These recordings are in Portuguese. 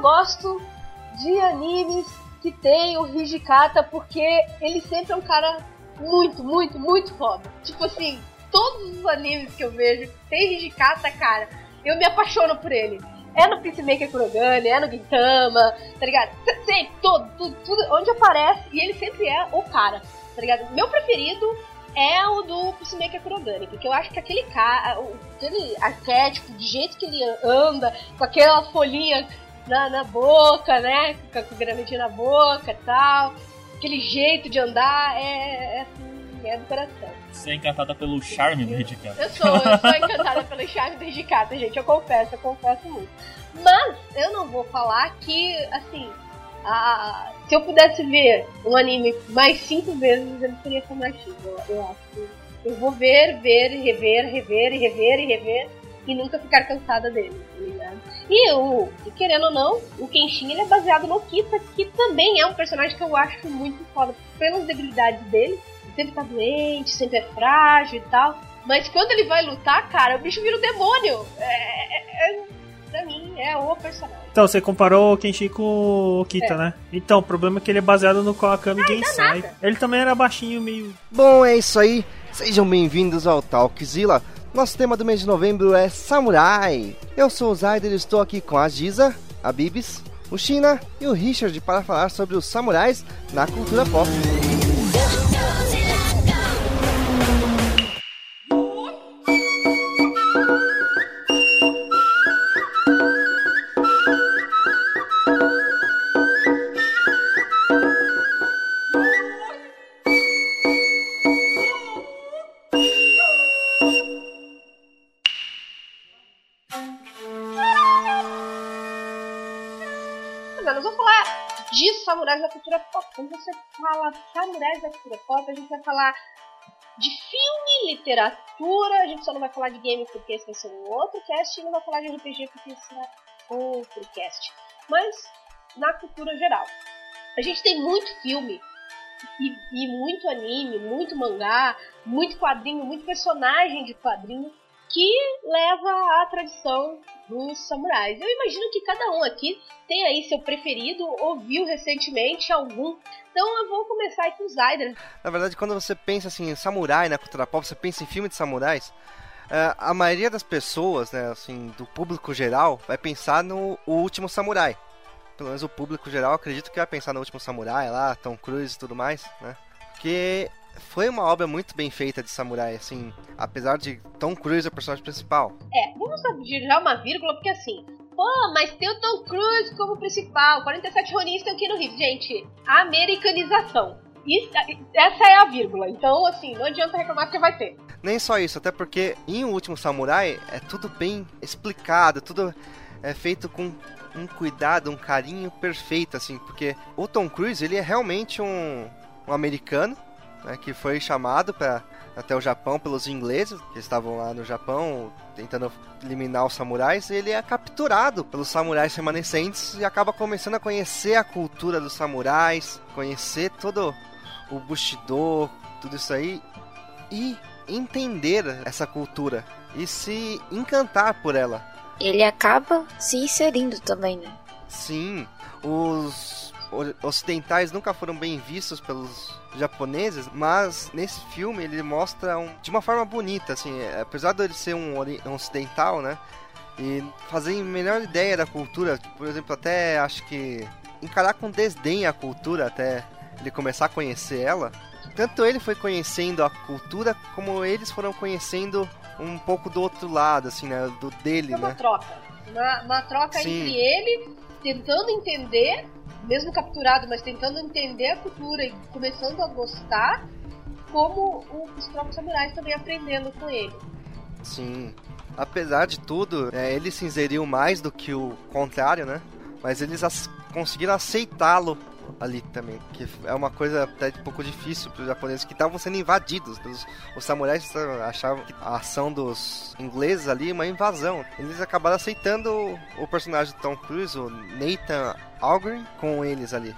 gosto de animes que tem o Hijikata porque ele sempre é um cara muito, muito, muito foda. Tipo assim, todos os animes que eu vejo tem Hijikata, cara, eu me apaixono por ele. É no Peacemaker Kurogane, é no Gintama, tá ligado? Sempre, todo, tudo, tudo, onde aparece, e ele sempre é o cara, tá ligado? Meu preferido é o do Peacemaker Kurogane, porque eu acho que aquele cara, aquele arquétipo, de jeito que ele anda, com aquela folhinha na, na boca, né? Com a gravetinha na boca e tal, aquele jeito de andar, é, é assim, é do coração. Você é encantada pelo charme do Hijikata. Eu sou, eu sou encantada pelo charme do Hijikata, gente. Eu confesso, eu confesso muito. Mas eu não vou falar que, assim, a, se eu pudesse ver um anime mais cinco vezes, ele seria Komachi. Eu, eu acho que eu vou ver, ver, rever, rever, rever e rever e nunca ficar cansada dele, tá ligado? E o, querendo ou não, o Kenshin ele é baseado no Kita, que também é um personagem que eu acho muito foda pelas debilidades dele sempre tá doente, sempre é frágil e tal. Mas quando ele vai lutar, cara, o bicho vira um demônio. É, é, é, pra mim, é o personagem. Então, você comparou o Kenshi com o Kita, é. né? Então, o problema é que ele é baseado no Kawakami Gensai. Ele também era baixinho, meio... Bom, é isso aí. Sejam bem-vindos ao Talkzilla. Nosso tema do mês de novembro é Samurai. Eu sou o Zayder e estou aqui com a Giza, a Bibis, o China e o Richard para falar sobre os samurais na cultura pop. Quando você fala samurais da cultura pop, a gente vai falar de filme, literatura, a gente só não vai falar de game porque esse vai ser um outro cast, e não vai falar de RPG porque esse será outro cast. Mas na cultura geral. A gente tem muito filme e, e muito anime, muito mangá, muito quadrinho, muito personagem de quadrinho que leva à tradição dos samurais. Eu imagino que cada um aqui tem aí seu preferido, ouviu recentemente algum. Então eu vou começar aqui com o Zyder. Na verdade, quando você pensa assim em samurai na cultura pop, você pensa em filme de samurais. Uh, a maioria das pessoas, né, assim, do público geral, vai pensar no o último samurai. Pelo menos o público geral acredito que vai pensar no último samurai lá, Tom Cruise e tudo mais, né? Porque foi uma obra muito bem feita de samurai, assim, apesar de Tom Cruise ser o personagem principal. É, vamos já uma vírgula, porque assim, pô, mas tem o Tom Cruise como principal, 47 Ronin tem aqui no Rio. Gente, americanização. Isso, essa é a vírgula, então assim, não adianta reclamar que vai ter. Nem só isso, até porque em O Último Samurai é tudo bem explicado, tudo é feito com um cuidado, um carinho perfeito, assim, porque o Tom Cruise, ele é realmente um, um americano, né, que foi chamado para até o Japão pelos ingleses que estavam lá no Japão tentando eliminar os samurais. Ele é capturado pelos samurais remanescentes e acaba começando a conhecer a cultura dos samurais, conhecer todo o Bushido, tudo isso aí e entender essa cultura e se encantar por ela. Ele acaba se inserindo também, né? Sim, os ocidentais nunca foram bem vistos pelos japoneses, mas nesse filme ele mostra um, de uma forma bonita, assim, é, apesar de ele ser um, um ocidental, né? E fazer melhor ideia da cultura, por exemplo, até acho que encarar com desdém a cultura até ele começar a conhecer ela. Tanto ele foi conhecendo a cultura, como eles foram conhecendo um pouco do outro lado, assim, né? Do dele, é uma né? troca. Uma, uma troca Sim. entre ele tentando entender mesmo capturado, mas tentando entender a cultura e começando a gostar, como os próprios samurais também aprendendo com ele. Sim. Apesar de tudo, é, ele se inseriu mais do que o contrário, né? Mas eles as conseguiram aceitá-lo ali também, que é uma coisa até um pouco difícil para os japoneses que estavam sendo invadidos. Pelos, os samurais achavam que a ação dos ingleses ali é uma invasão. Eles acabaram aceitando o, o personagem Tom Cruise, o Nathan Algren, com eles ali.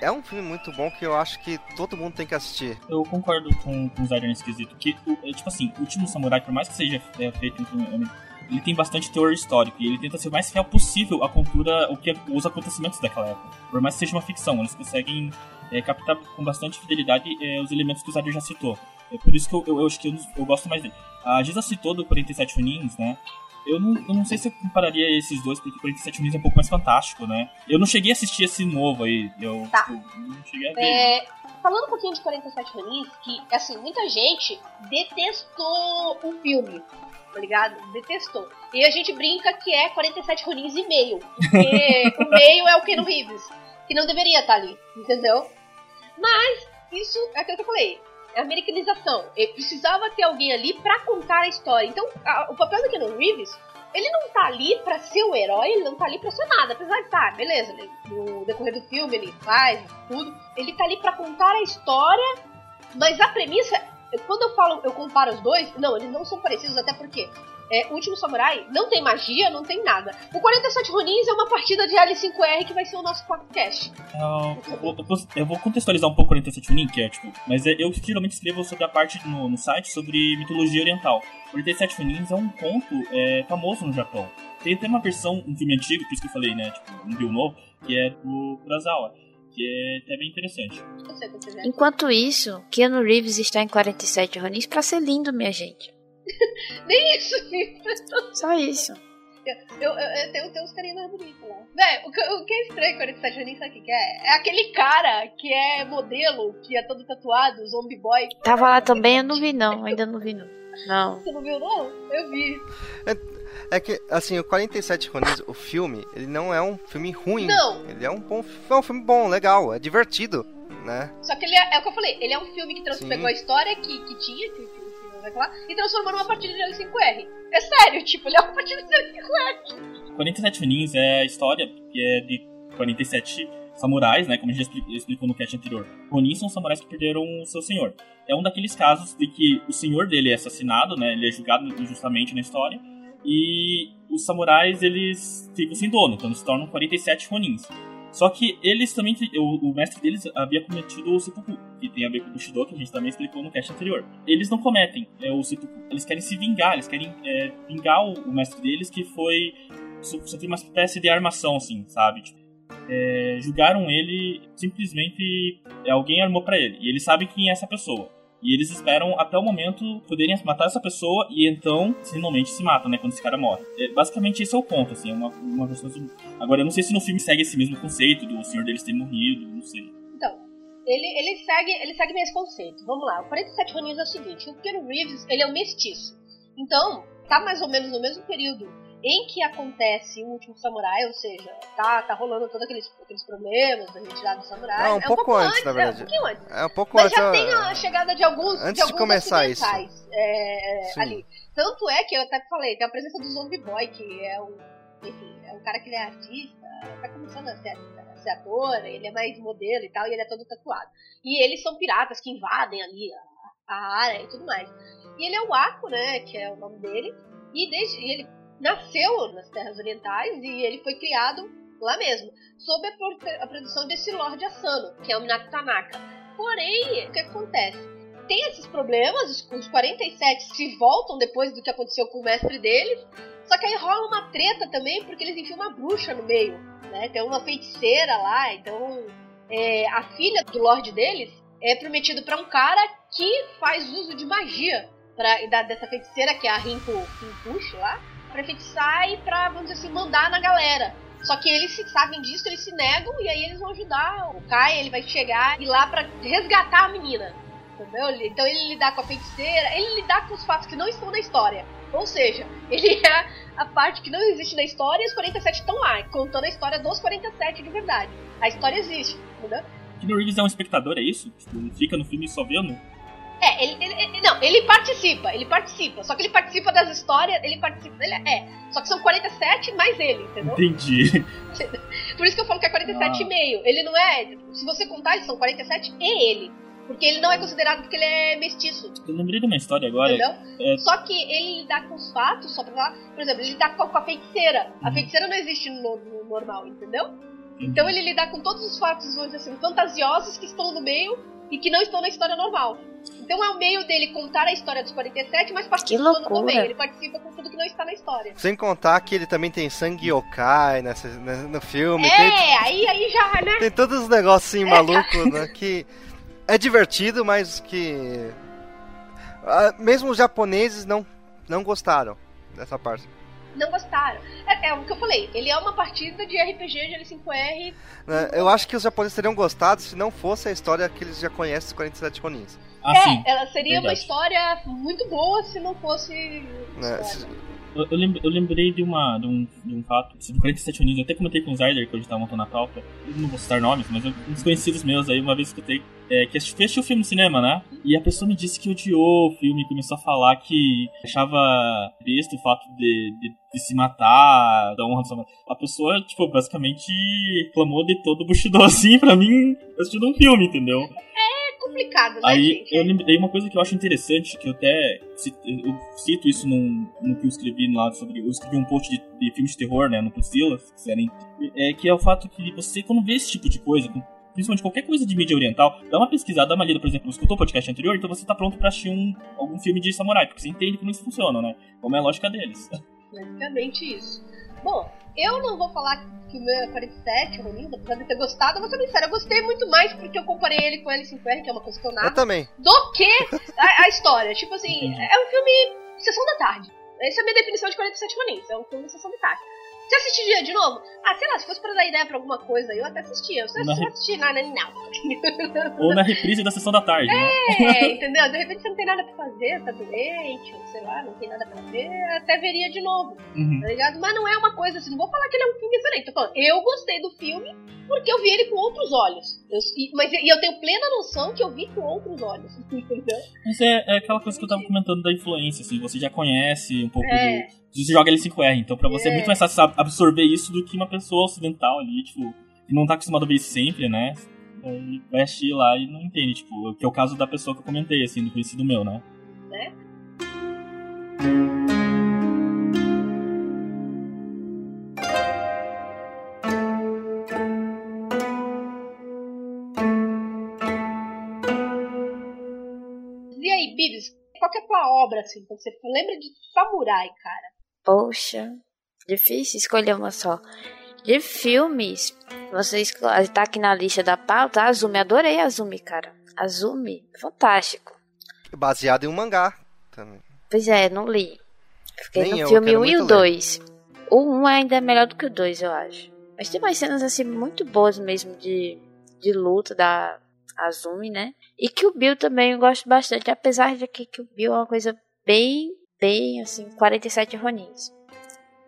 É um filme muito bom que eu acho que todo mundo tem que assistir. Eu concordo com, com o Zaire nesse quesito. Que, é, tipo assim, o último samurai, por mais que seja é, feito um filme ele tem bastante teor histórico e ele tenta ser o mais fiel possível à cultura, o que os acontecimentos daquela época. Por mais que seja uma ficção, eles conseguem é, captar com bastante fidelidade é, os elementos que o Zadir já citou. É por isso que eu, eu, eu acho que eu, eu, gosto mais dele. A Giza citou do 47 Unins, né? Eu não, eu não sei se eu compararia esses dois, porque 47 Unins é um pouco mais fantástico, né? Eu não cheguei a assistir esse novo aí. Eu, Tá. eu não cheguei a ver. É, falando um pouquinho de 47 Ronin, que, assim, muita gente detestou o filme, tá ligado? Detestou. E a gente brinca que é 47 Ronins e meio, porque o meio é o Keanu Reeves, que não deveria estar ali, entendeu? Mas, isso é aquilo que eu falei. É americanização. Ele precisava ter alguém ali pra contar a história. Então, a- o papel do Keanu Reeves, ele não tá ali pra ser o herói, ele não tá ali pra ser nada. Apesar de tá, beleza, ele- no decorrer do filme ele faz tudo. Ele tá ali pra contar a história, mas a premissa, quando eu falo, eu comparo os dois, não, eles não são parecidos, até porque é, o Último Samurai não tem magia, não tem nada. O 47 Ronins é uma partida de L5R que vai ser o nosso podcast. Eu, vou, eu vou- contextualizar um pouco o 47 Unin, que é tipo. Mas é- eu geralmente escrevo sobre a parte no, no site sobre mitologia oriental. 47 Unins é um conto é, famoso no Japão. Tem até uma versão, um filme antigo, por isso que eu falei, né? Tipo, um Bill novo, que é do Kurosawa. Que é até bem interessante. Enquanto isso, Keanu Reeves está em 47 Ronis pra ser lindo, minha gente. Nem isso. Só isso. Eu, eu, eu tenho, tenho uns carinhos mais bonitos lá. Véi, o, que- o que é estranho com 47 Ronins, sabe o que que é? É aquele cara que é modelo, que é todo tatuado, zombie boy. Tava lá também, eu não vi não, ainda não vi não. Não. Você não viu, não? Eu vi. É que, assim, o 47 Ronins, o filme, ele não é um filme ruim. Não. Ele é um bom é um filme bom, legal, é divertido, né? Só que ele é, é o que eu falei, ele é um filme que trans- pegou a história que, que tinha, que, que, que não vai falar, e transformou numa partida de L5R. É sério, tipo, ele é uma partida de L5R. 47 Unins é a história que é de 47 samurais, né? Como a gente já expli- explicou no cast anterior. Ronin são samurais que perderam o seu senhor. É um daqueles casos de que o senhor dele é assassinado, né? Ele é julgado injustamente na história. E os samurais, eles ficam sem dono, então eles se tornam 47 Ronins. Só que eles também, o, o mestre deles havia cometido o seppuku, que tem a ver com o Bushido, que a gente também explicou no cast anterior. Eles não cometem é, o seppuku, eles querem se vingar, eles querem é, vingar o, o mestre deles, que foi so- sofreu uma espécie de armação, assim, sabe? Tipo, é, julgaram ele simplesmente é, alguém armou pra ele e eles sabem quem é essa pessoa e eles esperam até o momento poderem matar essa pessoa e então finalmente se matam, né? Quando esse cara morre. É, basicamente esse é o conto, assim, é uma, uma versão de... Agora eu não sei se no filme segue esse mesmo conceito do senhor deles ter morrido, não sei. Então, ele, ele segue ele segue esse conceito. Vamos lá, o 47 Ronins é o seguinte, o Keanu Reeves, ele é um mestiço. Então, tá mais ou menos no mesmo período em que acontece o último samurai, ou seja, tá, tá rolando todos aqueles, aqueles problemas da retirada do samurai. Não, um é pouco pouco antes, na É, um verdade. pouquinho antes. É um pouco Mas antes. já ó, tem a chegada de alguns, Antes de de alguns começar isso. é, Sim. ali. Tanto é que eu até falei, tem a presença do Zombie Boy, que é um, enfim, é um cara que ele é artista, tá começando a ser, a ser ator, ele é mais modelo e tal, e ele é todo tatuado. E eles são piratas que invadem ali a, a área e tudo mais. E ele é o Ako, né, que é o nome dele, e desde e ele nasceu nas terras orientais e ele foi criado lá mesmo, sob a, produção desse Lorde Asano, que é o Minato Tanaka. Porém, o que acontece? Tem esses problemas, os, os 47 se voltam depois do que aconteceu com o mestre deles, só que aí rola uma treta também, porque eles enfiam uma bruxa no meio, né? Tem uma feiticeira lá, então é, a filha do Lorde deles é prometido pra um cara que faz uso de magia pra, da, dessa feiticeira, que é a Rinko Rinkushi lá, pra feitiçar e pra, vamos dizer assim, mandar na galera. Só que eles se sabem disso, eles se negam e aí eles vão ajudar. O Kai, ele vai chegar e lá pra resgatar a menina. Entendeu? Então ele lidar com a feiticeira, ele lidar com os fatos que não estão na história. Ou seja, ele é a parte que não existe na história e os 47 estão lá, contando a história dos 47 de verdade. A história existe, entendeu? Keanu Reeves é um espectador, é isso? Tipo, ele fica no filme só vendo? É, ele, ele- ele- não, ele participa, ele participa. Só que ele participa das histórias, ele participa. Ele é. Só que são 47 mais ele, entendeu? Entendi. Por isso que eu falo que é 47 Ah. e meio. Ele não é. Se você contar, eles são 47 e ele. Porque ele não é considerado porque ele é mestiço, Eu lembrei de uma história agora. entendeu? é- Só que ele lidar com os fatos, só pra falar, por exemplo, ele lidar com a, feiticeira. A Uhum. feiticeira não existe no, no normal, entendeu? Então ele lidar com todos os fatos, vamos dizer assim, fantasiosos que estão no meio e que não estão na história normal. Então é o meio dele contar a história dos 47, mas participando também. Ele participa com tudo que não está na história. Sem contar que ele também tem sangue yokai nessa, no filme. É, tem, aí, aí já, né? Tem todos os negócios assim malucos, né? Que é divertido, mas que. Ah, mesmo os japoneses não, não gostaram dessa parte não gostaram. É, é, o que eu falei, ele é uma partida de RPG de L5R. É, eu acho que os japoneses teriam gostado se não fosse a história que eles já conhecem dos 47 Ronins. Ah, é, sim. ela seria Verdade. uma história muito boa se não fosse. É, se... Eu, eu, lembrei de, uma, de, um, de um fato sobre 47 Unidos. Eu até comentei com o Zyder quando a gente tava montando a pauta. Eu não vou citar nomes, mas eu, uns conhecidos meus aí, uma vez escutei é, que assistiu o filme no cinema, né? E a pessoa me disse que odiou o filme, começou a falar que achava besta o fato de, de, de se matar, da honra do A pessoa, tipo, basicamente clamou de todo o Bushido assim pra mim assistindo um filme, entendeu? Complicado, né, Aí gente? eu lembrei uma coisa que eu acho interessante, que eu até cito, eu cito isso num, no que eu escrevi lá sobre. Eu escrevi um post de, de filmes de terror, né, no Priscila, se quiserem. É que é o fato que você, quando vê esse tipo de coisa, principalmente qualquer coisa de mídia oriental, dá uma pesquisada, dá uma lida, por exemplo, escutou o podcast anterior, então você tá pronto pra assistir um, algum filme de samurai, porque você entende como isso funciona, né? Como é a lógica deles. Basicamente isso. Bom, eu não vou falar que o meu é 47, Rolinda, apesar de ter gostado, vou ser sincero, eu gostei muito mais porque eu comparei ele com L5R, que é uma coisa que eu nada. Eu também. Do que a, a história. Tipo assim, é um filme Sessão da Tarde. Essa é a minha definição de 47 Ronins, é um filme Sessão da Tarde. Você assistiria de novo? Ah, sei lá, se fosse pra dar ideia pra alguma coisa, eu até assistia. Eu só não assisti nada, não. Ou na reprise da sessão da tarde, né? É, entendeu? De repente você não tem nada pra fazer, tá doente, ou sei lá, não tem nada pra ver, até veria de novo. Uhum. Tá ligado? Mas não é uma coisa assim, não vou falar que ele é um filme excelente. Tô falando, eu gostei do filme porque eu vi ele com outros olhos. Eu, e, mas, e eu tenho plena noção que eu vi com outros olhos. Entendeu? Mas é, é aquela coisa que eu tava comentando da influência, assim, você já conhece um pouco é. do você joga L5R, então pra você é. é muito mais fácil absorver isso do que uma pessoa ocidental ali, tipo, que não tá acostumada a ver isso sempre, né? Aí vai assistir lá e não entende, tipo, que é o caso da pessoa que eu comentei, assim, do conhecido meu, né? Né? E aí, Bibis, qual que é a tua obra, assim, quando você lembra de samurai, cara? Poxa, difícil escolher uma só. De filmes, você está aqui na lista da pauta, Azumi, adorei Azumi, cara. Azumi, fantástico. Baseado em um mangá também. Pois é, não li. Fiquei Nem no eu, filme 1 um e o 2. O 1 um ainda é melhor do que o 2, eu acho. Mas tem umas cenas assim muito boas mesmo de, de luta da Azumi, né? E que o Bill também eu gosto bastante, apesar de que, que o Bill é uma coisa bem bem, assim, 47 Ronins.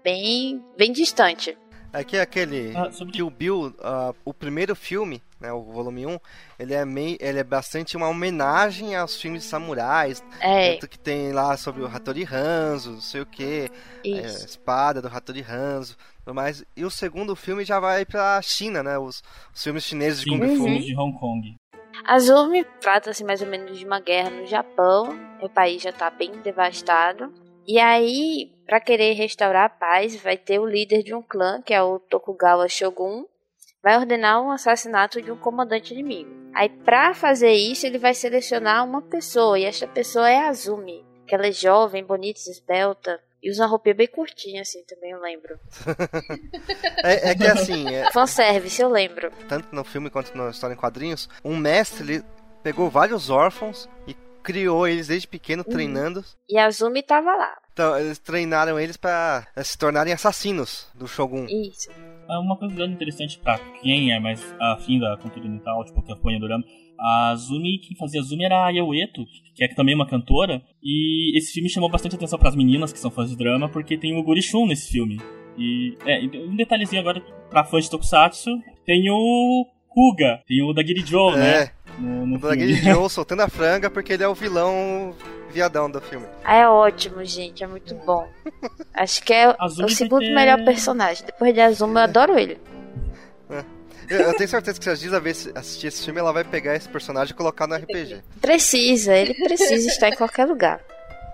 Bem, bem distante. Aqui é aquele ah, sobre... que o Bill, uh, o primeiro filme, né, o volume 1, ele é meio, ele é bastante uma homenagem aos filmes de samurais, é. que tem lá sobre o Hattori Hanzo, não sei o que, é, espada do Hattori Hanzo, mas e o segundo filme já vai pra China, né, os, os filmes chineses de Sim, Kung Fu. de Hong Kong. Azumi trata-se mais ou menos de uma guerra no Japão. O país já está bem devastado. E aí, para querer restaurar a paz, vai ter o líder de um clã, que é o Tokugawa Shogun, vai ordenar um assassinato de um comandante inimigo. Aí, para fazer isso, ele vai selecionar uma pessoa, e essa pessoa é Azumi, que ela é jovem, bonita, esbelta, e usa uma roupinha bem curtinha, assim, também eu lembro. é, é, que assim. É... Fanservice, eu lembro. Tanto no filme quanto na história em quadrinhos, um mestre ele pegou vários órfãos e criou eles desde pequeno, uhum. treinando. E a Azumi tava lá. Então, eles treinaram eles para se tornarem assassinos do Shogun. Isso. É uma coisa interessante para quem é mais afim da cultura oriental, tipo, que acompanha Dorama, a Zumi, quem fazia Zumi era a Yaueto, que é também uma cantora. E esse filme chamou bastante atenção para as meninas que são fãs de drama, porque tem o Gurishun nesse filme. E é, um detalhezinho agora para fãs de Tokusatsu, tem o Kuga, tem o Dagiri Joe, né? é, né? No, no o Dagiri Joe soltando a franga porque ele é o vilão viadão do filme. Ah, é ótimo, gente, é muito bom. Acho que é o segundo ter... melhor personagem. Depois de Azuma, eu adoro ele. Eu, tenho certeza que se a Giza assistir esse filme, ela vai pegar esse personagem e colocar no RPG. Precisa, ele precisa estar em qualquer lugar.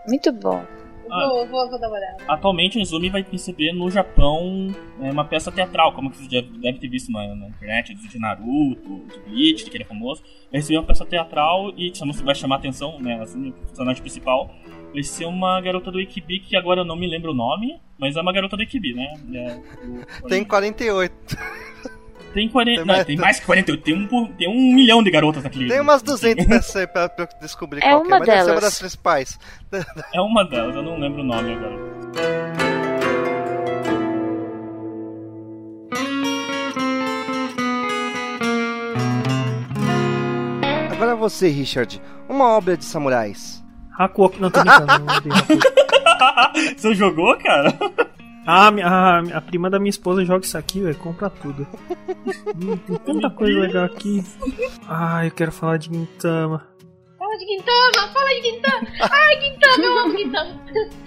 Muito bom. Ah. Vou, vou, vou, dar uma olhada. Atualmente o Izumi vai receber no Japão é, uma peça teatral, como você já deve ter visto na, na internet, de Naruto, de Bleach, que ele é famoso. Vai receber uma peça teatral e vai chamar a atenção, né, assim, o personagem principal vai ser uma garota do Ikibi, que agora eu não me lembro o nome, mas é uma garota do Ikibi, né? É, o... Tem 48. Tem, 40, tem, mais, não, tem mais que 48, tem um, tem um milhão de garotas naquele. Tem umas 200 dessa aí pra, pra eu descobrir é qual uma é, mas delas. deve ser uma das principais. É uma delas, eu não lembro o nome agora. Agora você, Richard, uma obra de samurais. Hakuoki, não tô brincando. não Você jogou, cara? Ah, a, a, prima da minha esposa joga isso aqui, velho. Compra tudo. hum, tem tanta coisa legal aqui. Ah, eu quero falar de Gintama. Fala de Gintama, fala de Gintama. Ai, Gintama, eu amo Gintama.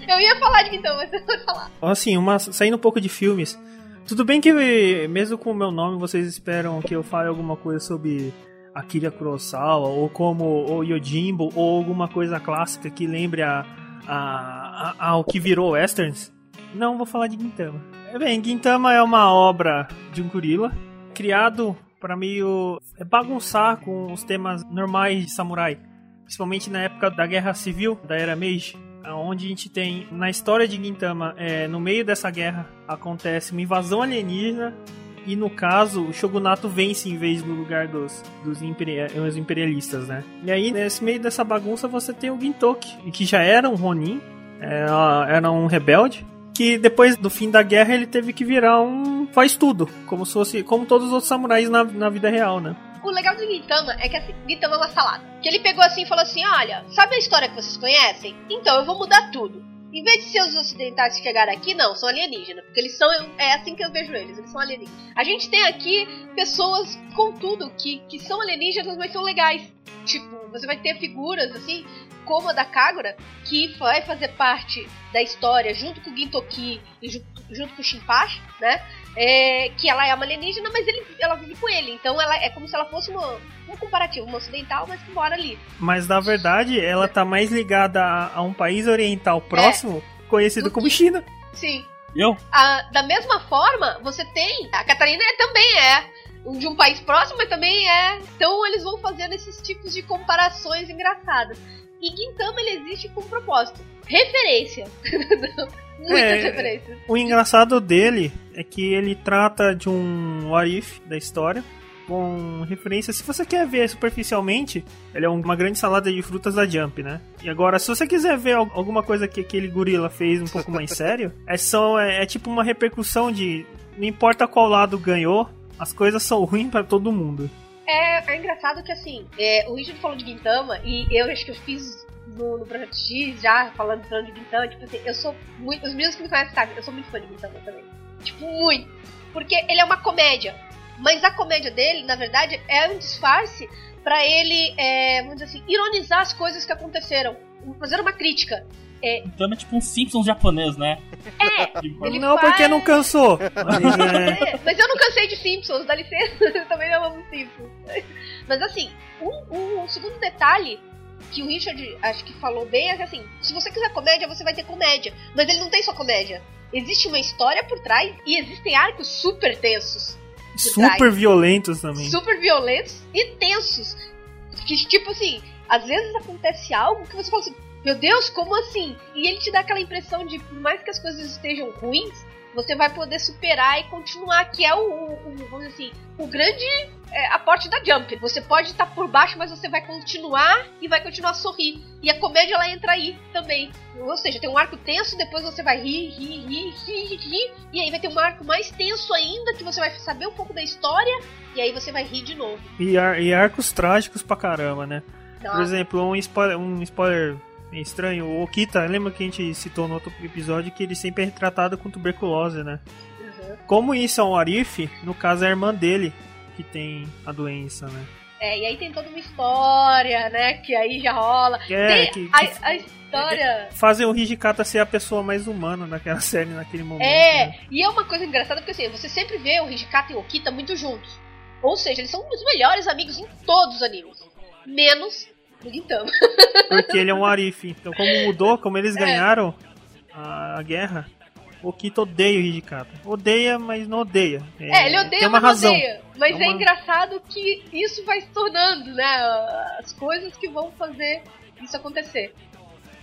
Eu ia falar de Gintama, mas eu vou falar. Assim, uma, saindo um pouco de filmes. Tudo bem que, mesmo com o meu nome, vocês esperam que eu fale alguma coisa sobre Akira Kurosawa, ou como o Yojimbo, ou alguma coisa clássica que lembre a, a, a, ao que virou westerns. Não vou falar de Gintama. É bem, Gintama é uma obra de um gorila criado para meio bagunçar com os temas normais de samurai, principalmente na época da Guerra Civil da Era Meiji, onde a gente tem na história de Gintama, é, no meio dessa guerra acontece uma invasão alienígena e no caso o shogunato vence em vez do lugar dos, dos imperialistas, né? E aí nesse meio dessa bagunça você tem o Gintoki, que já era um Ronin, era um rebelde que depois do fim da guerra ele teve que virar um faz tudo, como se fosse como todos os outros samurais na, na vida real, né? O legal do Gintama é que assim, Gintama é uma salada. Que ele pegou assim e falou assim: Olha, sabe a história que vocês conhecem? Então eu vou mudar tudo. Em vez de ser os ocidentais que chegaram aqui, não, são alienígenas. Porque eles são. É assim que eu vejo eles, eles são alienígenas. A gente tem aqui pessoas, contudo, que, que são alienígenas, mas são legais. Tipo, você vai ter figuras assim, como a da Kagura, que vai fazer parte da história junto com o Gintoki e junto, com o Shinpachi, né? É, que ela é uma alienígena, mas ele, ela vive com ele. Então ela é como se ela fosse uma, um comparativo, uma ocidental, mas que mora ali. Mas na verdade ela tá mais ligada a, a um país oriental próximo, é, conhecido como China. Sim. Eu? A, da mesma forma, você tem. A Catarina é, também é de um país próximo, mas também é. Então eles vão fazendo esses tipos de comparações engraçadas. E Gintama ele existe com um propósito. Referência. Muitas é, referências. O engraçado dele é que ele trata de um what if da história com referência. Se você quer ver superficialmente, ele é uma grande salada de frutas da Jump, né? E agora, se você quiser ver alguma coisa que aquele gorila fez um pouco mais sério, é, só, é, é tipo uma repercussão de não importa qual lado ganhou, as coisas são ruins para todo mundo. É, é engraçado que assim, é, o Richard falou de Gintama e eu acho que eu fiz no, no Projeto X já falando, falando de Gintama, tipo assim, eu sou muito. Os meus que me conhecem sabem, eu sou muito fã de Gintama também. Tipo, muito. Porque ele é uma comédia. Mas a comédia dele, na verdade, é um disfarce para ele, é, vamos dizer assim, ironizar as coisas que aconteceram. Fazer uma crítica. É... Então é tipo um Simpsons japonês, né? É, ele Não, faz... porque não cansou. é. Mas eu não cansei de Simpsons, dá licença. Eu também não amo Simpsons. Mas assim, um, um, um, segundo detalhe que o Richard acho que falou bem é que assim, se você quiser comédia, você vai ter comédia. Mas ele não tem só comédia. Existe uma história por trás e existem arcos super tensos. Super trás. violentos também. Super violentos e tensos. Que, tipo assim, às vezes acontece algo que você fala assim, meu Deus, como assim? E ele te dá aquela impressão de, por mais que as coisas estejam ruins, você vai poder superar e continuar, que é o, o, o vamos dizer assim, o grande é, aporte da Jump. Você pode estar por baixo, mas você vai continuar e vai continuar a sorrir. E a comédia ela entra aí também. Ou seja, tem um arco tenso, depois você vai rir, rir, rir, rir, rir, e aí vai ter um arco mais tenso ainda, que você vai saber um pouco da história, e aí você vai rir de novo. E, ar e arcos trágicos pra caramba, né? Nossa. Por exemplo, um spoiler, um spoiler é estranho. O Okita, lembra que a gente citou no outro episódio que ele sempre é retratado com tuberculose, né? Uhum. Como isso é um Arif, no caso é a irmã dele que tem a doença, né? É, e aí tem toda uma história, né? Que aí já rola. É, tem que, a, que, a história. É, fazem o Hijikata ser a pessoa mais humana daquela série naquele momento. É, né? e é uma coisa engraçada porque assim, você sempre vê o Hijikata e o Okita muito juntos. Ou seja, eles são os melhores amigos em todos os animes. Menos então. Porque ele é um Arif. Então, como mudou, como eles é. ganharam, a, a guerra, o Kito odeia o Hijikata. Odeia, mas não odeia. É, ele odeia, tem uma mas não razão. odeia. Mas É é uma- engraçado que isso vai se tornando, né? As coisas que vão fazer isso acontecer.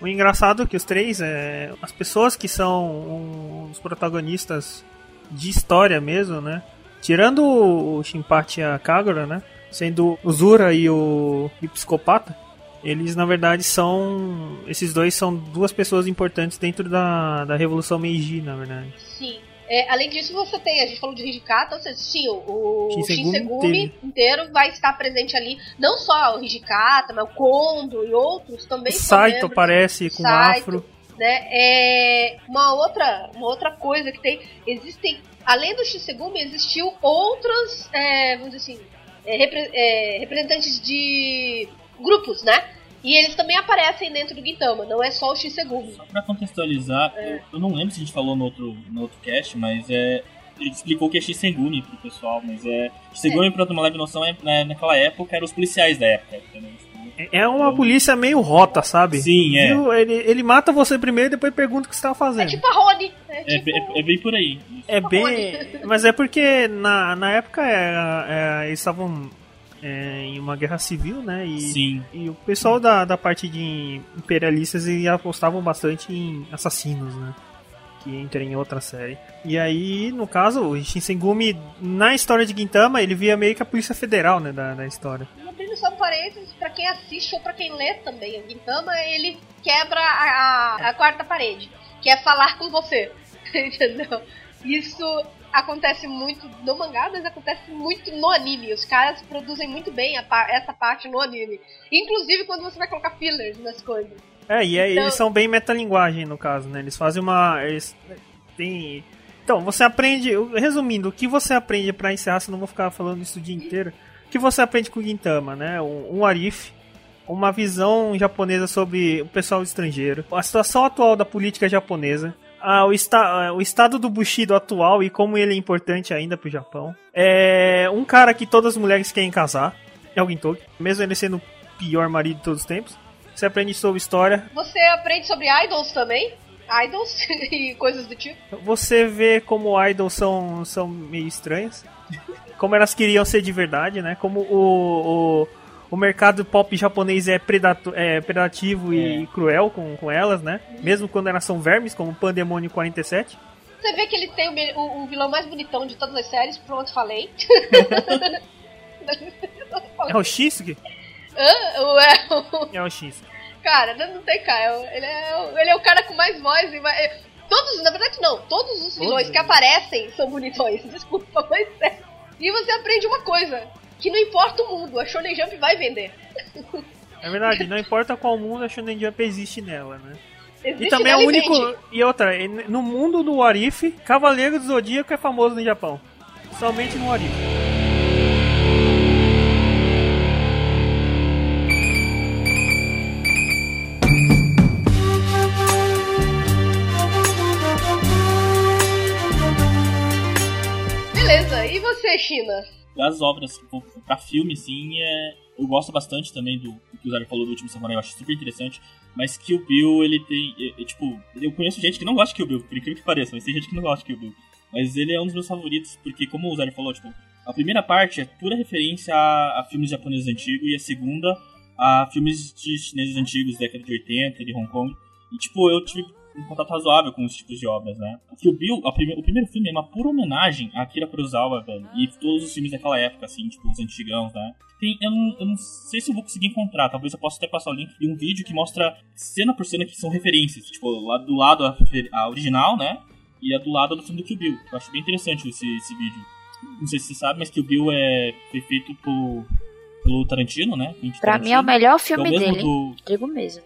O engraçado é que os três, é, as pessoas que são um- os protagonistas de história mesmo, né? Tirando o Shinpachi e a Kagura, né? Sendo o Zura e o, e o Psicopata, eles na verdade são. Esses dois são duas pessoas importantes dentro da, da Revolução Meiji, na verdade. Sim. É, além disso, você tem, a gente falou de Hijikata, ou seja, sim, o, o Shinsegumi inteiro vai estar presente ali. Não só o Hijikata, mas o Kondo e outros também. O Saito aparece com Saito. afro. né? É uma outra, uma outra coisa que tem, existem, além do Shinsegumi, existiu outros, é, vamos dizer assim, é, repre- é, representantes de grupos, né? E eles também aparecem dentro do Gintama, não é só o Shinsegumi. Só pra contextualizar, eu, eu não lembro se a gente falou no outro, no outro cast, mas é. Ele explicou que é Shisengumi pro pessoal, mas é. Shisengumi, pra ter uma leve noção, é, né, naquela época eram os policiais da época. entendeu? É uma polícia meio rota, sabe? Sim, é. Viu? Ele, ele mata você primeiro e depois pergunta o que você tá É fazendo. tipo a Rony, é É, tipo... é, é bem por aí. É bem. Mas é porque na, na época é, é, eles estavam é, em uma guerra civil, né? E, Sim. e o pessoal da, da parte de imperialistas eles apostavam bastante em assassinos, né? Que entra em outra série. E aí, no caso, o Shinsengumi, na história de Gintama, ele via meio que a Polícia Federal, né? Da, da história. E abrindo só um parênteses, pra quem assiste ou pra quem lê também, o Gintama, ele quebra a, a- a quarta parede, que é falar com você, entendeu? Isso acontece muito no mangá, mas acontece muito no anime. Os caras produzem muito bem pa- essa parte no anime. Inclusive quando você vai colocar fillers nas coisas. É, e aí Então- eles são bem metalinguagem, no caso, né? Eles fazem uma. Eles têm. Então, você aprende. Resumindo, o que você aprende pra encerrar, se não vou ficar falando isso o dia inteiro. O que você aprende com o Gintama, né? Um, um Arif, uma visão japonesa sobre o pessoal estrangeiro, a situação atual da política japonesa. Ah, o, esta, ah, o estado do Bushido atual e como ele é importante ainda pro Japão. É um cara que todas as mulheres querem casar, é o Gintoki, mesmo ele sendo o pior marido de todos os tempos. Você aprende sobre história, Você aprende sobre idols também. Idols e coisas do tipo. Você vê como idols são, são meio estranhas. Como elas queriam ser de verdade, né? Como o, o, o mercado pop japonês é, predato, é predativo e É. cruel com, com elas, né? Mesmo quando elas são vermes, como Pandemônio 47. Você vê que ele tem o, o- o vilão mais bonitão de todas as séries, pronto, falei. É o Shisuke? Hã? O- é o- É o Shisuke. Cara, não, não tem cara. Ele é, o- ele é o cara com mais voz e mais. é, Todos, na verdade, não. Todos os vilões Todos? que aparecem são bonitões. Desculpa, mas é. E você aprende uma coisa: que não importa o mundo, a Shonen Jump vai vender. É verdade, não importa qual mundo a Shonen Jump existe nela, né? Existe E também é o único. vende. E outra, no mundo do Warif, Cavaleiro do Zodíaco é famoso no Japão. Somente no Warif. Beleza, e você, China? Das obras tipo, pra filme, assim, é... eu gosto bastante também do, do que o Zé falou do último Samurai, eu acho super interessante. Mas Kill Bill, ele tem. é- é, tipo, eu conheço gente que não gosta de Kill Bill, por incrível que pareça, mas tem gente que não gosta de Kill Bill. Mas ele é um dos meus favoritos, porque, como o Zé falou, tipo, a primeira parte é pura referência a, a filmes japoneses antigos, e a segunda a filmes de chineses antigos, década de 80, de Hong Kong. E, tipo, eu tive um contato razoável com os tipos de obras, né? O Kill Bill, prime- o primeiro filme é uma pura homenagem a Akira Kurosawa, velho. E todos os filmes daquela época, assim, tipo, os antigãos, né? Tem, eu, não, eu não sei se eu vou conseguir encontrar, talvez eu possa até passar o link de um vídeo que mostra cena por cena que são referências. Tipo, lá do lado a, a original, né? E a do lado do filme do Kill Bill. Eu acho bem interessante esse, esse vídeo. Não sei se você sabe, mas Kill Bill é, foi feito por, pelo Tarantino, né? Pra mim é o melhor que é o filme dele. do... Digo mesmo.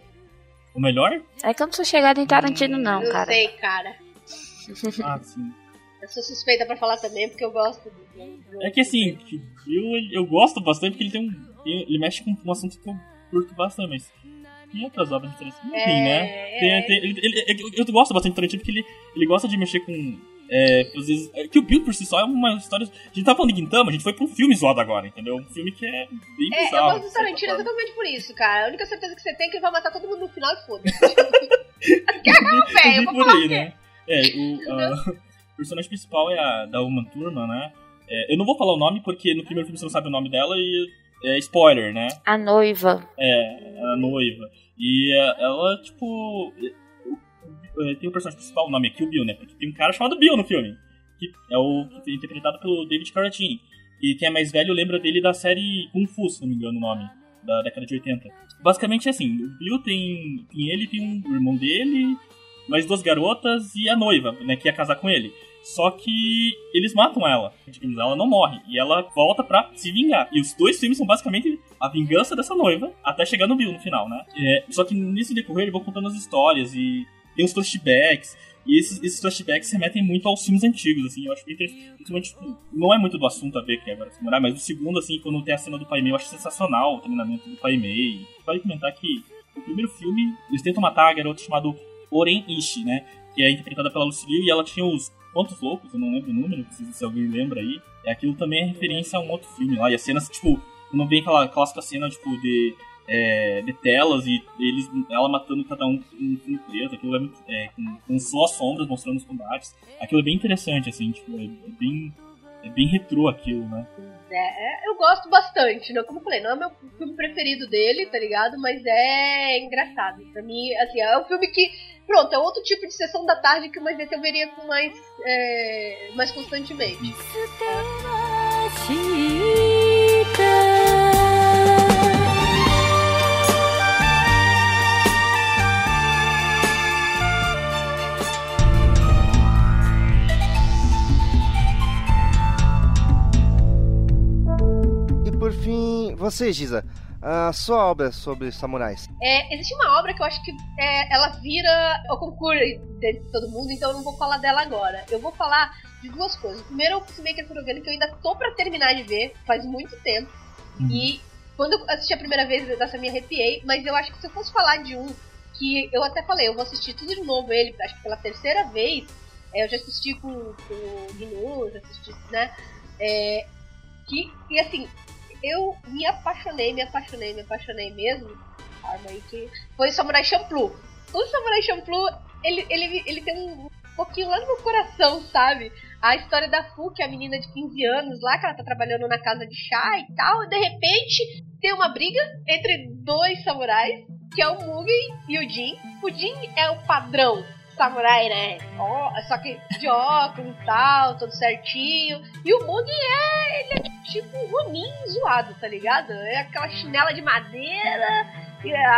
O melhor? É que eu não sou chegada em Tarantino, não, eu cara. sei, cara. Ah, sim. Eu sou suspeita pra falar também, porque eu gosto do. É que assim, ele- eu gosto bastante porque ele tem um. Ele mexe com um assunto que eu curto bastante, mas. Tem outras obras interessantes. Enfim, É, né? Tem- é. tem- ele- ele- eu- eu gosto bastante do Tarantino porque ele, ele gosta de mexer com. É, vezes, é, que o Bill por si só é uma história. A gente tá falando de Gintama, a gente foi pra um filme zoado agora, entendeu? Um filme que é bem É, eu bizarro. gosto do Tarantino exatamente por isso, cara. A única certeza que você tem é que ele vai matar todo mundo no final e foda-se. As guerras, velho, eu vou falar aí, né? É, o, o personagem principal é a da Uma Turma, né? É, eu não vou falar o nome porque no primeiro filme você não sabe o nome dela e é spoiler, né? A noiva. É, a noiva. E é, ela, tipo. Tem o personagem principal, o nome é Kill Bill, né? Porque tem um cara chamado Bill no filme. Que é o que é interpretado pelo David Carradine. E quem é mais velho lembra dele da série Kung Fu, se não me engano o nome. Da década de 80. Basicamente é assim, o Bill tem, tem ele, tem um irmão dele, mais duas garotas e a noiva, né, que ia casar com ele. Só que eles matam ela. Ela não morre. E ela volta pra se vingar. E os dois filmes são basicamente a vingança dessa noiva, até chegar no Bill no final, né? É, só que nesse decorrer eles vão contando as histórias e tem uns flashbacks. E esses, esses flashbacks remetem muito aos filmes antigos, assim. Eu acho que. Principalmente, tipo, não é muito do assunto a ver que é agora Samurai, mas o segundo, assim, quando tem a cena do Pai Mei, eu acho sensacional o treinamento do Pai Mei. Vale comentar que no primeiro filme, eles tentam matar a garota chamada Oren Ishii, né? Que é interpretada pela Lucy Liu e ela tinha os Pontos Loucos, eu não lembro o número, se, alguém lembra aí. Aquilo também é referência a um outro filme lá. E as cenas, tipo, não vem aquela clássica cena, tipo, de, é, de telas e eles, ela matando cada um com com preso. Aquilo é, muito- é, com, com só as sombras mostrando os combates. Aquilo é bem interessante, assim, tipo, é, é bem. É bem retrô aquilo, né? É, eu gosto bastante, né? Como eu falei, não é meu filme preferido dele, tá ligado? Mas é engraçado. Pra mim, assim, é um filme que. Pronto, é outro tipo de sessão da tarde que mas esse eu veria com mais. é, mais constantemente. Você, Giza, a sua obra sobre samurais. É, existe uma obra que eu acho que é, ela vira o concurso de todo mundo, então eu não vou falar dela agora. Eu vou falar de duas coisas. Primeiro, o Peacemaker Kurogane, que eu ainda tô pra terminar de ver, faz muito tempo. E quando eu assisti a primeira vez, dessa me arrepiei, mas eu acho que se eu fosse falar de um que eu até falei, eu vou assistir tudo de novo ele, acho que pela terceira vez, é, eu já assisti com, com o Gnu, já assisti, né? É, que, e assim, eu me apaixonei, me apaixonei, me apaixonei mesmo. Calma aí que. Foi Samurai Champloo. O Samurai Champloo, ele, ele, ele tem um pouquinho lá no meu coração, sabe? A história da Fu, que é a menina de 15 anos lá, que ela tá trabalhando na casa de chá e tal, e de repente tem uma briga entre dois samurais, que é o Mugen e o Jin. O Jin é o padrão samurai, né? Ó, só que de óculos e tal, todo certinho. E o Mugen é, ele é tipo um Ronin zoado, tá ligado? É aquela chinela de madeira,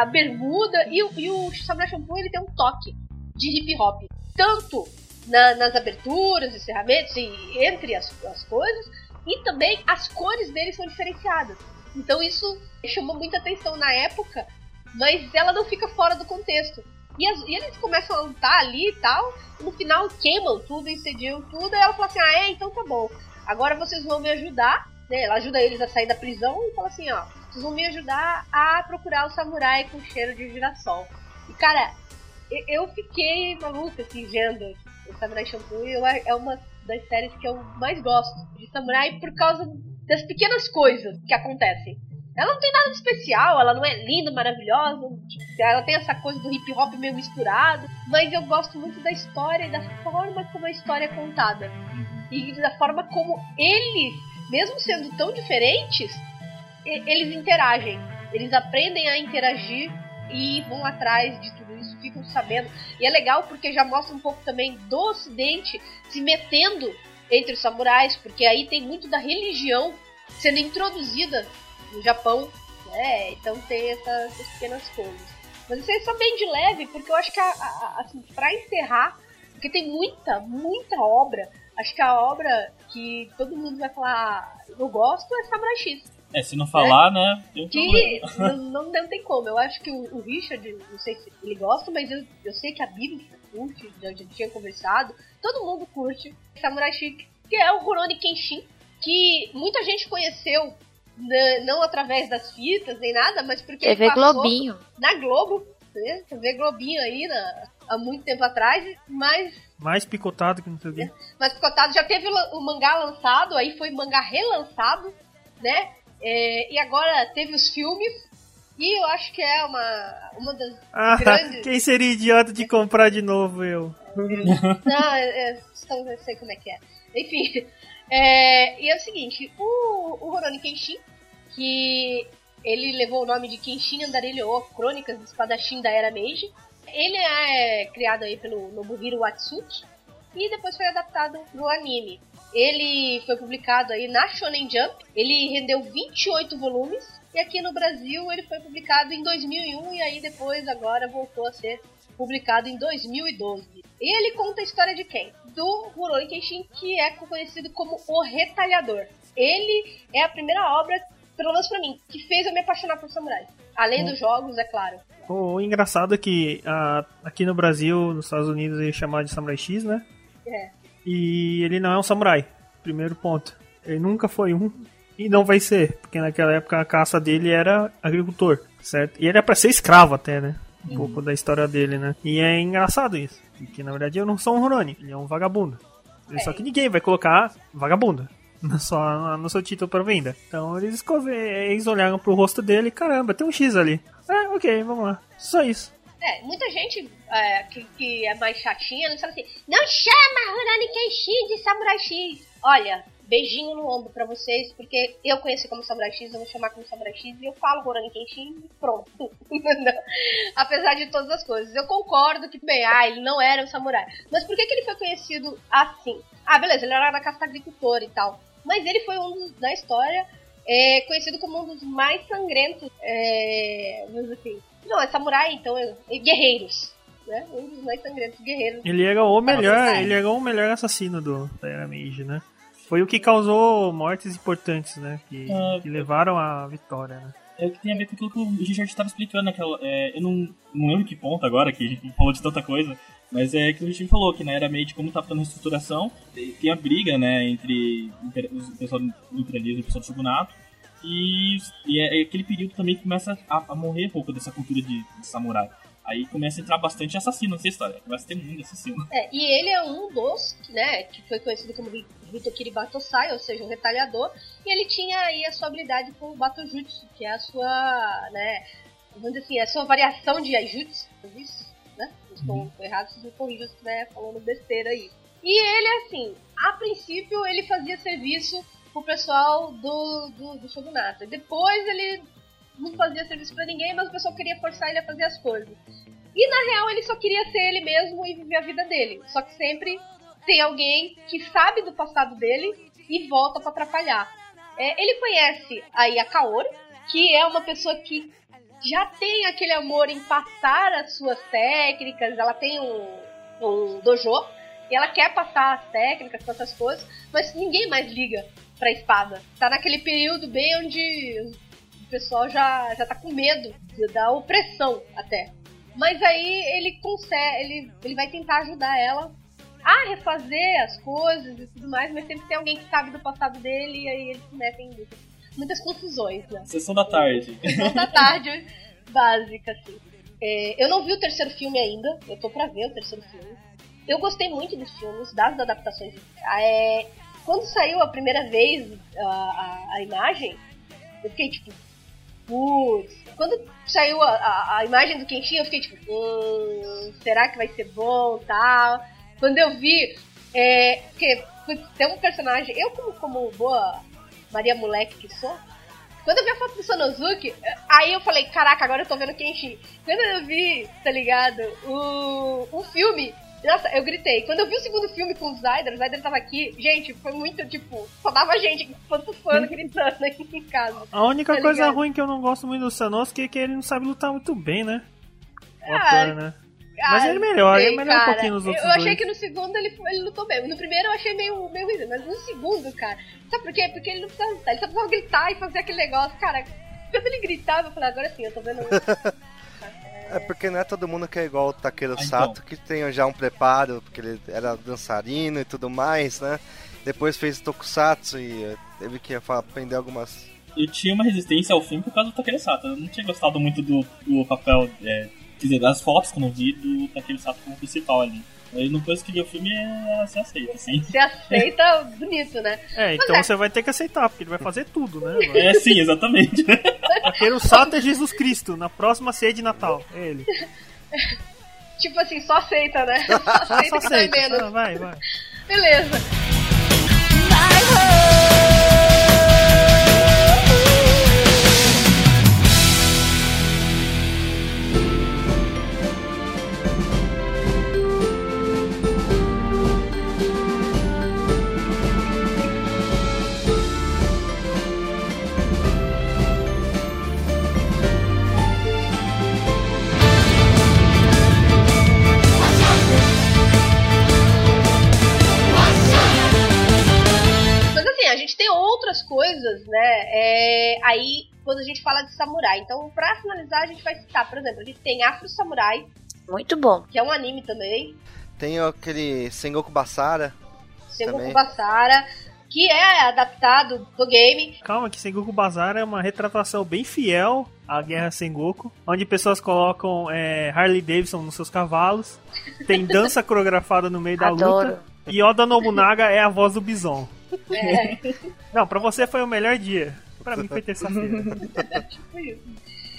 a bermuda. E, o- e o Samurai Champloo, ele tem um toque de hip hop. Tanto na- nas aberturas, encerramentos e entre as, as coisas. E também as cores dele são diferenciadas. Então isso chamou muita atenção na época, mas ela não fica fora do contexto. E, as- e eles começam a lutar ali e tal, e no final queimam tudo, incendiam tudo, e ela fala assim, ah é, então tá bom. Agora vocês vão me ajudar, né? Ela ajuda eles a sair da prisão e fala assim, ó, vocês vão me ajudar a procurar o samurai com cheiro de girassol. E cara, eu fiquei maluca assim vendo o Samurai Champloo e é uma das séries que eu mais gosto de samurai por causa das pequenas coisas que acontecem. Ela não tem nada de especial, ela não é linda, maravilhosa, ela tem essa coisa do hip hop meio misturado, mas eu gosto muito da história e da forma como a história é contada. E da forma como eles, mesmo sendo tão diferentes, eles interagem. Eles aprendem a interagir e vão atrás de tudo isso, ficam sabendo. E é legal porque já mostra um pouco também do ocidente se metendo entre os samurais, porque aí tem muito da religião sendo introduzida no Japão, né? Então tem essas, essas pequenas coisas. Mas isso é só bem de leve, porque eu acho que, a, a- a- assim, encerrar, porque tem muita, muita obra, acho que a obra que todo mundo vai falar, eu gosto, é Samurai X. É, se não falar, né? Um Que não, não, não tem como. Eu acho que o, o Richard, não sei se ele gosta, mas eu, eu sei que a Bibi curte, já, já tinha conversado. Todo mundo curte Samurai Chic, que é o Rurouni Kenshin, que muita gente conheceu, né, não através das fitas nem nada, mas porque TV ele passou Globinho. na Globo, né? TV Globinho aí na- há muito tempo atrás, mas Mais picotado que não sei o quê. mas picotado já teve o mangá lançado, aí foi mangá relançado, né? É, e agora teve os filmes, E eu acho que é uma, uma das Ah, grandes. quem seria idiota de comprar de novo eu? Não, então eu sei como é que é. Enfim, é, e é o seguinte: o, o Rurouni Kenshin, que ele levou o nome de Kenshin Andarilho, Crônicas do Espadachim da Era Meiji, ele é criado aí pelo Nobuhiro Watsuki e depois foi adaptado pro anime. Ele foi publicado aí na Shonen Jump, ele rendeu 28 volumes e aqui no Brasil ele foi publicado em 2001 e aí depois agora voltou a ser publicado em 2012. E ele conta a história de quem? Do Rurouni Kenshin, que é conhecido como o Retalhador. Ele é a primeira obra, pelo menos pra mim, que fez eu me apaixonar por samurai. Além dos jogos, é claro. O engraçado é que ah, aqui no Brasil, nos Estados Unidos, ele é chamado de Samurai X, né? É. E ele não é um samurai. Primeiro ponto. Ele nunca foi um e não vai ser, porque naquela época a caça dele era agricultor, certo? E ele é pra ser escravo até, né? Um pouco da história dele, né? E é engraçado isso, porque na verdade eu não sou um Ronani, ele é um vagabundo. Só que ninguém vai colocar vagabundo só, no seu título para venda. Então eles, eles olharam pro rosto dele, caramba, tem um X ali. É, ok, vamos lá. Só isso. É, muita gente é, que, que é mais chatinha não sabe assim, não chama Rurouni Kenshin de Samurai X. Olha, beijinho no ombro pra vocês, porque eu conheci como Samurai X, eu vou chamar como Samurai X e eu falo Rurouni Kenshin e pronto. Apesar de todas as coisas. Eu concordo que, bem, ah, ele não era um samurai. Mas por que, que ele foi conhecido assim? Ah, beleza, ele era da casta agricultora e tal. Mas ele foi um dos, da história, é, conhecido como um dos mais sangrentos, é, vamos dizer assim. Não, é samurai, então, é, é guerreiros. Né? Um dos mais sangrentos guerreiros. Ele era o melhor, ele era o melhor assassino do, da Era Meiji, né? Foi o que causou mortes importantes, né? Que, Ah, que levaram à vitória, né? É o que tem a ver com aquilo que o Richard estava explicando naquela. é, eu não, não lembro que ponto agora, que a gente falou de tanta coisa, mas é que o Richard falou que na Era Meiji, como tá ficando reestruturação, tem a briga, né, entre o pessoal do imperialismo e o pessoal do shogunato, e, e é, é aquele período também que começa a, a morrer um pouco dessa cultura de, de samurai. Aí começa a entrar bastante assassino nessa história, começa a ter muito assassino. É, e ele é um dos, né, que foi conhecido como Hi- Hitokiri Batosai, ou seja, o retalhador, e ele tinha aí a sua habilidade com o Batojutsu, que é a sua, né, vamos dizer assim, a sua variação de Aijutsu, isso, né? Se eu estou errado, vocês me corrijam se estiver falando besteira aí. E ele, assim, a princípio ele fazia serviço pro pessoal do, do, do Shogunato. Depois ele não fazia serviço pra ninguém, mas o pessoal queria forçar ele a fazer as coisas. E na real ele só queria ser ele mesmo e viver a vida dele. Só que sempre tem alguém que sabe do passado dele e volta pra atrapalhar. É, ele conhece aí a Kaori, que é uma pessoa que já tem aquele amor em passar as suas técnicas, ela tem um, um dojo e ela quer passar as técnicas, passar as coisas, mas ninguém mais liga pra espada. Tá naquele período bem onde o pessoal já, já tá com medo da opressão até. Mas aí ele consegue, ele, ele vai tentar ajudar ela a refazer as coisas e tudo mais, mas sempre tem alguém que sabe do passado dele e aí eles se metem em muitas, muitas confusões, né? Sessão da tarde. Sessão da tarde básica, assim. É, eu não vi o terceiro filme ainda, eu tô pra ver o terceiro filme. Eu gostei muito dos filmes, das adaptações. É, quando saiu a primeira vez a, a, a imagem, eu fiquei tipo, putz. Quando saiu a, a, a imagem do Kenshin, eu fiquei tipo, hum, será que vai ser bom tal? Quando eu vi, é, porque putz, tem um personagem, eu como, como boa Maria Moleque que sou, quando eu vi a foto do Sonozuki, aí eu falei, caraca, agora eu tô vendo Kenshin. Quando eu vi, tá ligado, o, o filme, nossa, eu gritei. Quando eu vi o segundo filme com o Zyder, o Zyder tava aqui, gente, foi muito, tipo, só dava gente, quanto fã gritando aqui em casa. A única Tá coisa ruim que eu não gosto muito do Sanosuke é que ele não sabe lutar muito bem, né? O Ah, ator, né? Mas Ah, ele melhora, sei, ele melhora um cara. pouquinho nos outros Eu, eu achei dois. que no segundo ele, ele lutou bem. No primeiro eu achei meio, meio ruim, mas no segundo, cara. Sabe por quê? Porque ele não precisava lutar, ele só precisava gritar e fazer aquele negócio, cara. Quando ele gritava, eu falei, agora sim, eu tô vendo. É porque não é todo mundo que é igual o Takeru Ah, então. Sato, que tem já um preparo, porque ele era dançarino e tudo mais, né? Depois fez Tokusatsu e eh, teve que aprender algumas. Eu tinha uma resistência ao filme por causa do Takeru Sato. Eu não tinha gostado muito do, do papel, é, quer dizer, das fotos que eu não vi do Takeru Sato como principal ali. Aí depois que vi o filme, é, se aceita, assim. Você aceita bonito, né? É, então é. você vai ter que aceitar, porque ele vai fazer tudo, né? agora. É, sim, exatamente. Vaqueiro Sato é Jesus Cristo, na próxima ceia de Natal. É ele. Tipo assim, só aceita, né? Só aceita Só que dói aceita. menos. só- Vai, vai. Beleza. Mas quando a gente fala de samurai. Então, pra finalizar, a gente vai citar, por exemplo, a gente tem Afro Samurai, Muito bom. que é um anime também. Tem aquele Sengoku Basara. Sengoku Também. Basara, que é adaptado do game. Calma, que Sengoku Bazar é uma retratação bem fiel à Guerra Sengoku, onde pessoas colocam é, Harley Davidson nos seus cavalos, tem dança coreografada no meio da Adoro. luta, e Oda Nobunaga é a voz do Bison. É, Não, pra você foi o melhor dia. Pra mim foi terça-feira. tipo isso.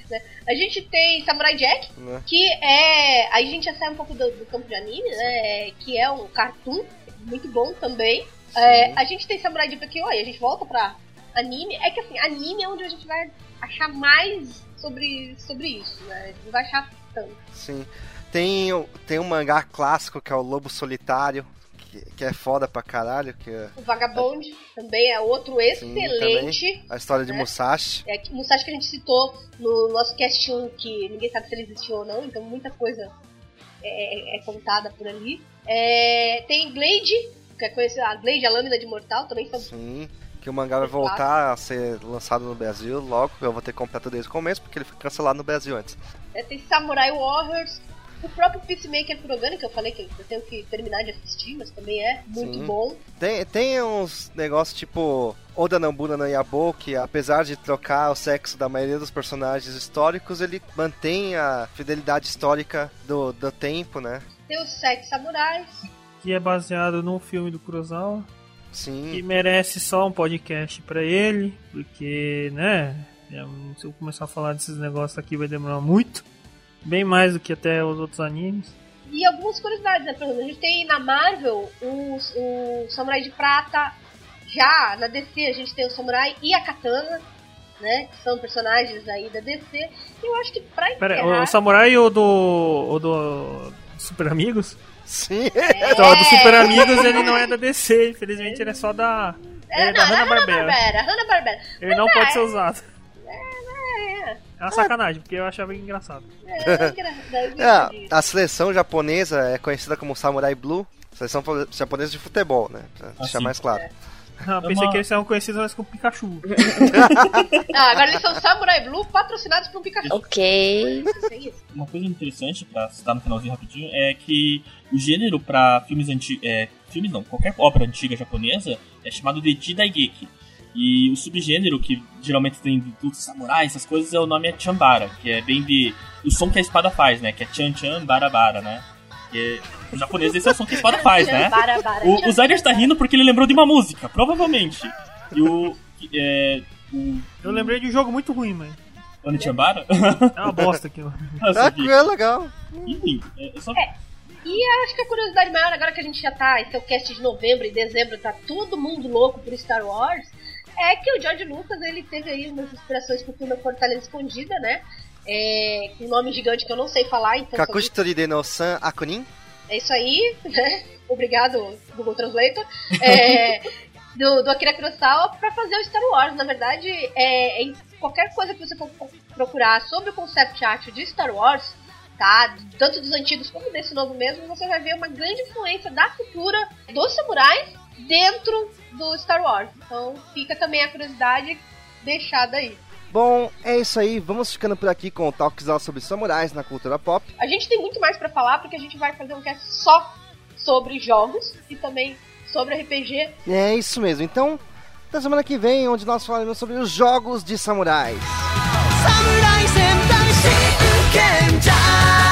né? A gente tem Samurai Jack, Né? que é. Aí a gente já sai um pouco do, do campo de anime, né? Que é um cartoon, muito bom também. É, a gente tem Samurai Deep aqui, olha, a gente volta pra anime. É que assim, anime é onde a gente vai achar mais sobre, sobre isso, né? A gente não vai achar tanto. Sim. Tem, tem um mangá clássico que é o Lobo Solitário, que, que é foda pra caralho, que é O Vagabond também é outro Sim, excelente. a história de É. Musashi. É, que- Musashi que a gente citou no nosso cast 1, que ninguém sabe se ele existiu ou não, então muita coisa é, é contada por ali. É, tem Glade, que é conhecida, a Glade, a Lâmina de Mortal, também são Sim. Que o mangá vai voltar a ser lançado no Brasil logo. Eu vou ter que comprar tudo desde o começo, porque ele foi cancelado no Brasil antes. É, tem Samurai Warriors, o próprio Peacemaker Kurogane, que eu falei que eu tenho que terminar de assistir, mas também é muito Sim. bom. Tem, tem uns negócios tipo Oda Nambuna no Yabo, que apesar de trocar o sexo da maioria dos personagens históricos, ele mantém a fidelidade histórica do, do tempo, né? Tem os Sete Samurais, Que é baseado num filme do Kurosawa. Que Sim. merece só um podcast pra ele, porque, né? é, Se eu começar a falar desses negócios aqui vai demorar muito. Bem mais do que até os outros animes. E algumas curiosidades, né? Por exemplo, a gente tem na Marvel o, o Samurai de Prata. Já na DC a gente tem o Samurai e a Katana, né? Que são personagens aí da DC. E eu acho que pra Pera, encerrar... o Samurai ou do. ou do. Super Amigos? Sim. Então, o do Super Amigos ele não é da DC, infelizmente ele é só da. Ele É, é da não, era Hanna-Barbera. Hanna-Barbera. Hanna-Barbera. Ele não Mas pode é, ser usado. É, É uma sacanagem, porque eu achava engraçado. é, é, engra- daí eu É, a seleção japonesa é conhecida como Samurai Blue, seleção japonesa de futebol, né? Pra deixar sim. mais claro. Ah, pensei uma- que eles eram conhecidos mais com Pikachu. Ah, agora eles são Samurai Blue patrocinados por um Pikachu. Ok. É isso. Uma coisa interessante pra citar no finalzinho rapidinho é que o gênero pra filmes antigos. É, filmes não, qualquer obra antiga japonesa é chamado de Jidaigeki. E o subgênero que geralmente tem de tudo samurai, essas coisas, é o nome é Chambara, que é bem de. o som que a espada faz, né? Que é Chan Chan Barabara, né? Que é, o japonês esse é o som que a espada faz, né? Bara, bara, O, o tá rindo porque ele lembrou de uma música, provavelmente. E o. É, o. Eu lembrei de um jogo muito ruim, mãe. Onichambara? É uma bosta aquilo. Ah, Ah, é legal. Enfim, é, eu só E eu acho que a curiosidade maior, agora que a gente já tá, esse é o cast de novembro e dezembro, tá todo mundo louco por Star Wars, é que o George Lucas, ele teve aí umas inspirações pro filme Fortaleza Escondida, né? É, com um nome gigante que eu não sei falar, então... Kakushi Toride no San Akunin. É isso aí, né? Obrigado, Google Translator. É, do, do Akira Kurosawa pra fazer o Star Wars. Na verdade, é, em qualquer coisa que você for procurar sobre o concept art de Star Wars, tá? Tanto dos antigos como desse novo mesmo, você vai ver uma grande influência da cultura dos samurais dentro do Star Wars. Então fica também a curiosidade deixada aí. Bom, é isso aí. Vamos ficando por aqui com o Talkzal sobre samurais na cultura pop. A gente tem muito mais pra falar porque a gente vai fazer um cast só sobre jogos e também sobre RPG É isso mesmo. Então, na semana que vem, onde nós falaremos sobre os jogos de samurais. 侍戦队真剣